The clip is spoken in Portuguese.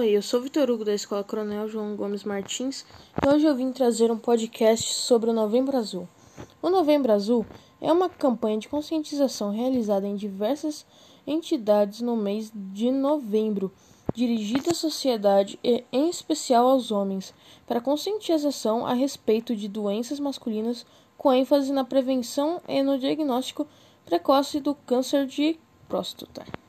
Oi, eu sou Vitor Hugo da Escola Coronel João Gomes Martins e hoje eu vim trazer um podcast sobre o Novembro Azul. O Novembro Azul é uma campanha de conscientização realizada em diversas entidades no mês de novembro, dirigida à sociedade e, em especial, aos homens, para conscientização a respeito de doenças masculinas, com ênfase na prevenção e no diagnóstico precoce do câncer de próstata.